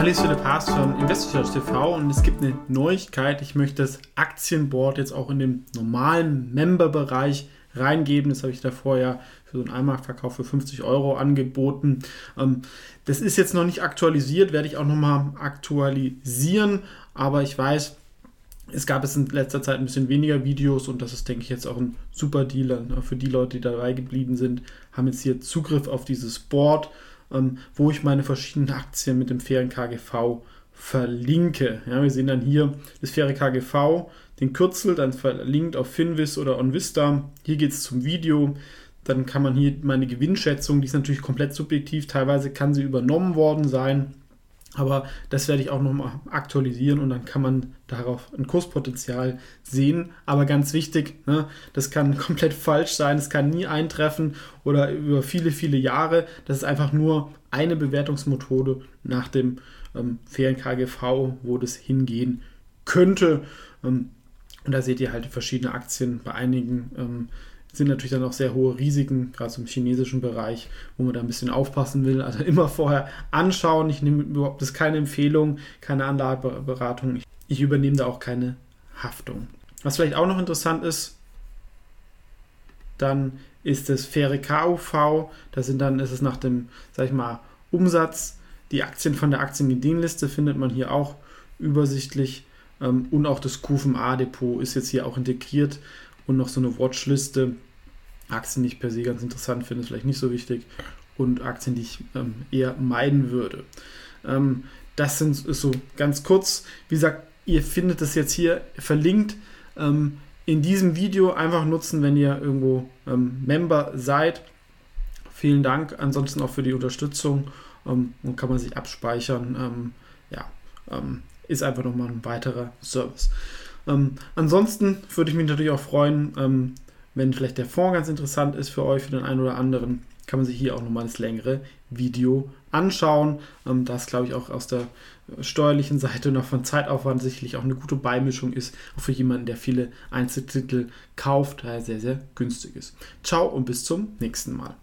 Hallo, ich bin Philipp Haas von InvestorSearch TV und es gibt eine Neuigkeit. Ich möchte das Aktienboard jetzt auch in den normalen Member-Bereich reingeben. Das habe ich davor ja für so einen Einmarktverkauf für 50 Euro angeboten. Ähm, das ist jetzt noch nicht aktualisiert, werde ich auch nochmal aktualisieren, aber ich weiß, es gab es in letzter Zeit ein bisschen weniger Videos und das ist, denke ich, jetzt auch ein super Dealer. Ne? Für die Leute, die dabei geblieben sind, haben jetzt hier Zugriff auf dieses Board, ähm, wo ich meine verschiedenen Aktien mit dem fairen KGV verlinke. Ja, wir sehen dann hier das faire KGV, den Kürzel, dann verlinkt auf Finvis oder OnVista. Hier geht es zum Video. Dann kann man hier meine Gewinnschätzung, die ist natürlich komplett subjektiv, teilweise kann sie übernommen worden sein. Aber das werde ich auch nochmal aktualisieren und dann kann man darauf ein Kurspotenzial sehen. Aber ganz wichtig, ne, das kann komplett falsch sein, es kann nie eintreffen oder über viele, viele Jahre. Das ist einfach nur eine Bewertungsmethode nach dem ähm, fairen KGV, wo das hingehen könnte. Ähm, und da seht ihr halt verschiedene Aktien. Bei einigen ähm, sind natürlich dann auch sehr hohe Risiken, gerade im chinesischen Bereich, wo man da ein bisschen aufpassen will. Also immer vorher anschauen. Ich nehme überhaupt das ist keine Empfehlung, keine Anlageberatung. Ich, übernehme da auch keine Haftung. Was vielleicht auch noch interessant ist, dann ist das faire KUV. Da sind dann, ist es nach dem, sag ich mal, Umsatz. Die Aktien von der Aktienideenliste findet man hier auch übersichtlich. Ähm, und auch das QFMA-Depot ist jetzt hier auch integriert und noch so eine Watchliste. Aktien, die ich per se ganz interessant finde, ist vielleicht nicht so wichtig. Und Aktien, die ich ähm, eher meiden würde. Ähm, das sind, ist so ganz kurz. Wie gesagt, ihr findet das jetzt hier verlinkt. Ähm, in diesem Video einfach nutzen, wenn ihr irgendwo ähm, Member seid. Vielen Dank ansonsten auch für die Unterstützung ähm, und kann man sich abspeichern. Ähm, ja, ist einfach nochmal ein weiterer Service. Ähm, ansonsten würde ich mich natürlich auch freuen, ähm, wenn vielleicht der Fonds ganz interessant ist für euch, für den einen oder anderen, kann man sich hier auch nochmal das längere Video anschauen. Ähm, das glaube ich auch aus der steuerlichen Seite noch von Zeitaufwand sicherlich auch eine gute Beimischung ist, auch für jemanden, der viele Einzeltitel kauft, daher sehr, sehr günstig ist. Ciao und bis zum nächsten Mal.